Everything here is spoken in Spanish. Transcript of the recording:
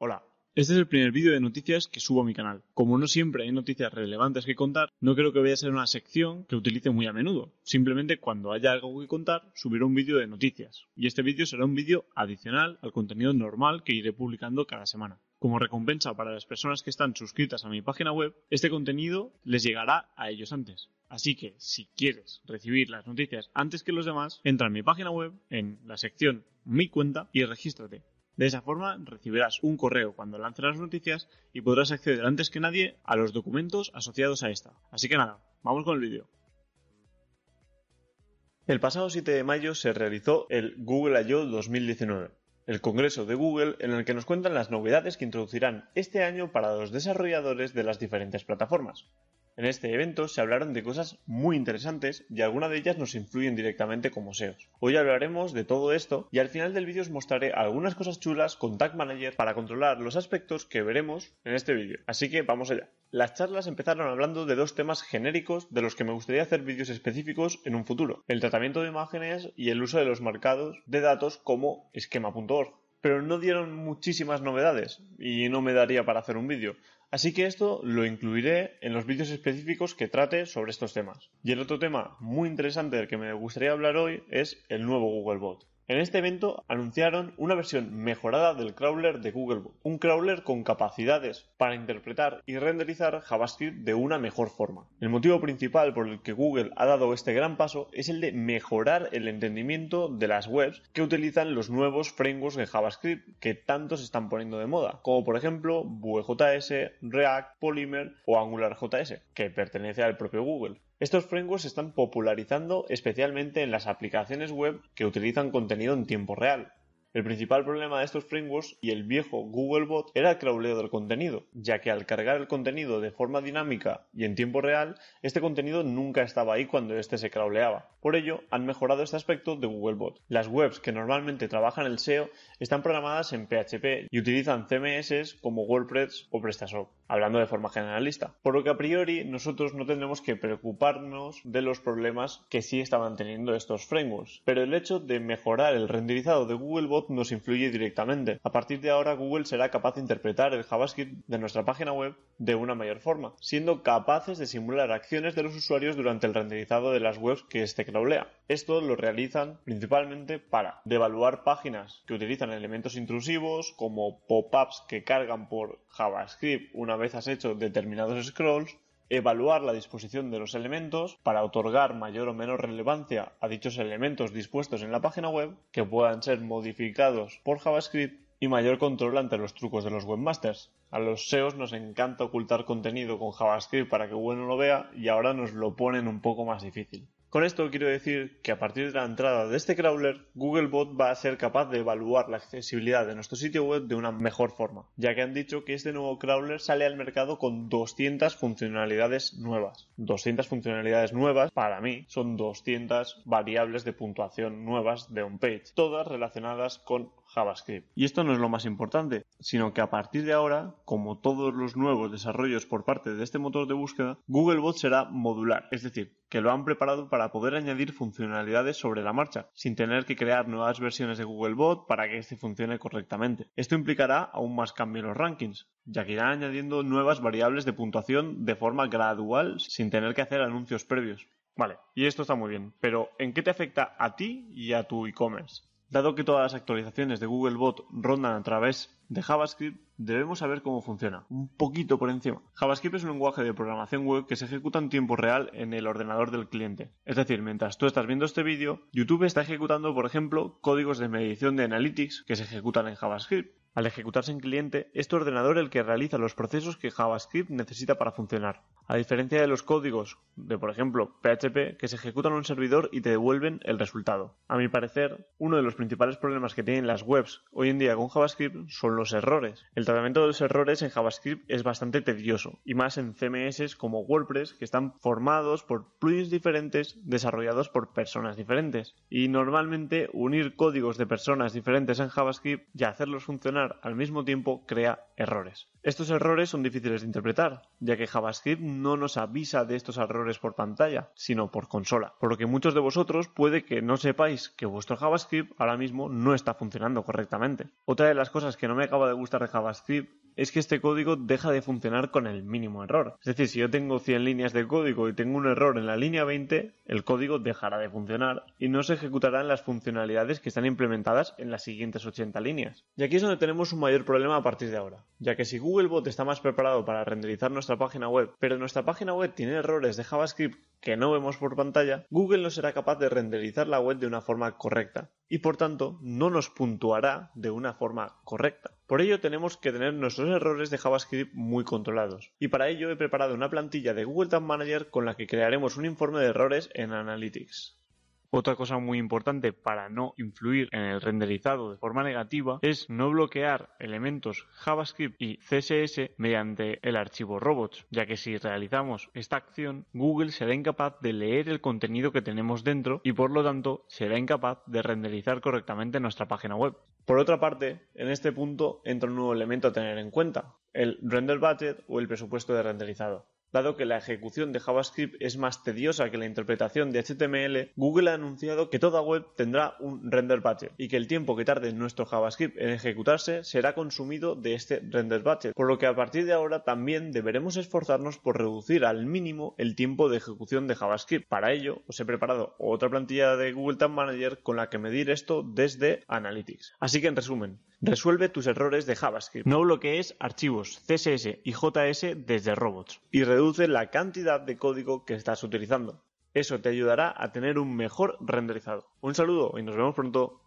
Hola, este es el primer vídeo de noticias que subo a mi canal. Como no siempre hay noticias relevantes que contar, no creo que vaya a ser una sección que utilice muy a menudo. Simplemente cuando haya algo que contar, subiré un vídeo de noticias. Y este vídeo será un vídeo adicional al contenido normal que iré publicando cada semana. Como recompensa para las personas que están suscritas a mi página web, este contenido les llegará a ellos antes. Así que, si quieres recibir las noticias antes que los demás, entra en mi página web, en la sección Mi cuenta y regístrate. De esa forma recibirás un correo cuando lance las noticias y podrás acceder antes que nadie a los documentos asociados a esta. Así que nada, vamos con el vídeo. El pasado 7 de mayo se realizó el Google I.O. 2019, el congreso de Google en el que nos cuentan las novedades que introducirán este año para los desarrolladores de las diferentes plataformas. En este evento se hablaron de cosas muy interesantes y algunas de ellas nos influyen directamente como SEOs. Hoy hablaremos de todo esto y al final del vídeo os mostraré algunas cosas chulas con Tag Manager para controlar los aspectos que veremos en este vídeo. Así que vamos allá. Las charlas empezaron hablando de dos temas genéricos de los que me gustaría hacer vídeos específicos en un futuro, el tratamiento de imágenes y el uso de los marcados de datos como esquema.org pero no dieron muchísimas novedades y no me daría para hacer un vídeo. Así que esto lo incluiré en los vídeos específicos que trate sobre estos temas. Y el otro tema muy interesante del que me gustaría hablar hoy es el nuevo Googlebot. En este evento anunciaron una versión mejorada del crawler de Googlebot, un crawler con capacidades para interpretar y renderizar JavaScript de una mejor forma. El motivo principal por el que Google ha dado este gran paso es el de mejorar el entendimiento de las webs que utilizan los nuevos frameworks de JavaScript que tanto se están poniendo de moda, como por ejemplo Vue.js, React, Polymer o AngularJS, que pertenece al propio Google. Estos frameworks se están popularizando especialmente en las aplicaciones web que utilizan contenido en tiempo real, el principal problema de estos frameworks y el viejo Googlebot era el crawleo del contenido, ya que al cargar el contenido de forma dinámica y en tiempo real, este contenido nunca estaba ahí cuando este se crawleaba. Por ello, han mejorado este aspecto de Googlebot. Las webs que normalmente trabajan el SEO están programadas en PHP y utilizan CMS como WordPress o PrestaShop, hablando de forma generalista. Por lo que a priori nosotros no tendremos que preocuparnos de los problemas que sí estaban teniendo estos frameworks. Pero el hecho de mejorar el renderizado de Googlebot nos influye directamente. A partir de ahora Google será capaz de interpretar el JavaScript de nuestra página web de una mayor forma, siendo capaces de simular acciones de los usuarios durante el renderizado de las webs que este crawlea. Esto lo realizan principalmente para devaluar páginas que utilizan elementos intrusivos como pop-ups que cargan por JavaScript una vez has hecho determinados scrolls, evaluar la disposición de los elementos para otorgar mayor o menor relevancia a dichos elementos dispuestos en la página web que puedan ser modificados por JavaScript y mayor control ante los trucos de los webmasters. A los SEOs nos encanta ocultar contenido con JavaScript para que Google no lo vea y ahora nos lo ponen un poco más difícil. Con esto quiero decir que a partir de la entrada de este crawler, Googlebot va a ser capaz de evaluar la accesibilidad de nuestro sitio web de una mejor forma, ya que han dicho que este nuevo crawler sale al mercado con 200 funcionalidades nuevas. 200 funcionalidades nuevas, para mí, son 200 variables de puntuación nuevas de un page, todas relacionadas con JavaScript. Y esto no es lo más importante, sino que a partir de ahora, como todos los nuevos desarrollos por parte de este motor de búsqueda, Googlebot será modular, es decir, que lo han preparado para poder añadir funcionalidades sobre la marcha, sin tener que crear nuevas versiones de Googlebot para que este funcione correctamente. Esto implicará aún más cambio en los rankings, ya que irán añadiendo nuevas variables de puntuación de forma gradual sin tener que hacer anuncios previos. Vale, y esto está muy bien, pero ¿en qué te afecta a ti y a tu e-commerce? Dado que todas las actualizaciones de Googlebot rondan a través de JavaScript, debemos saber cómo funciona, un poquito por encima. JavaScript es un lenguaje de programación web que se ejecuta en tiempo real en el ordenador del cliente. Es decir, mientras tú estás viendo este vídeo, YouTube está ejecutando, por ejemplo, códigos de medición de Analytics que se ejecutan en JavaScript. Al ejecutarse en cliente, es tu ordenador el que realiza los procesos que JavaScript necesita para funcionar, a diferencia de los códigos de, por ejemplo, PHP, que se ejecutan en un servidor y te devuelven el resultado. A mi parecer, uno de los principales problemas que tienen las webs hoy en día con JavaScript son los errores. El tratamiento de los errores en JavaScript es bastante tedioso, y más en CMS como WordPress, que están formados por plugins diferentes desarrollados por personas diferentes. Y normalmente unir códigos de personas diferentes en JavaScript y hacerlos funcionar al mismo tiempo crea errores. Estos errores son difíciles de interpretar, ya que JavaScript no nos avisa de estos errores por pantalla, sino por consola, por lo que muchos de vosotros puede que no sepáis que vuestro JavaScript ahora mismo no está funcionando correctamente. Otra de las cosas que no me acaba de gustar de JavaScript es que este código deja de funcionar con el mínimo error. Es decir, si yo tengo 100 líneas de código y tengo un error en la línea 20, el código dejará de funcionar y no se ejecutarán las funcionalidades que están implementadas en las siguientes 80 líneas. Y aquí es donde tenemos un mayor problema a partir de ahora, ya que si Googlebot está más preparado para renderizar nuestra página web, pero nuestra página web tiene errores de JavaScript que no vemos por pantalla, Google no será capaz de renderizar la web de una forma correcta y por tanto no nos puntuará de una forma correcta. Por ello tenemos que tener nuestros errores de JavaScript muy controlados y para ello he preparado una plantilla de Google Tag Manager con la que crearemos un informe de errores en Analytics. Otra cosa muy importante para no influir en el renderizado de forma negativa es no bloquear elementos JavaScript y CSS mediante el archivo robots, ya que si realizamos esta acción, Google será incapaz de leer el contenido que tenemos dentro y por lo tanto será incapaz de renderizar correctamente nuestra página web. Por otra parte, en este punto entra un nuevo elemento a tener en cuenta, el render budget o el presupuesto de renderizado. Dado que la ejecución de JavaScript es más tediosa que la interpretación de HTML, Google ha anunciado que toda web tendrá un render budget y que el tiempo que tarde nuestro JavaScript en ejecutarse será consumido de este render budget, por lo que a partir de ahora también deberemos esforzarnos por reducir al mínimo el tiempo de ejecución de JavaScript. Para ello, os he preparado otra plantilla de Google Tag Manager con la que medir esto desde Analytics. Así que en resumen, resuelve tus errores de JavaScript, no bloquees archivos CSS y JS desde robots y reduce la cantidad de código que estás utilizando. Eso te ayudará a tener un mejor renderizado. Un saludo y nos vemos pronto.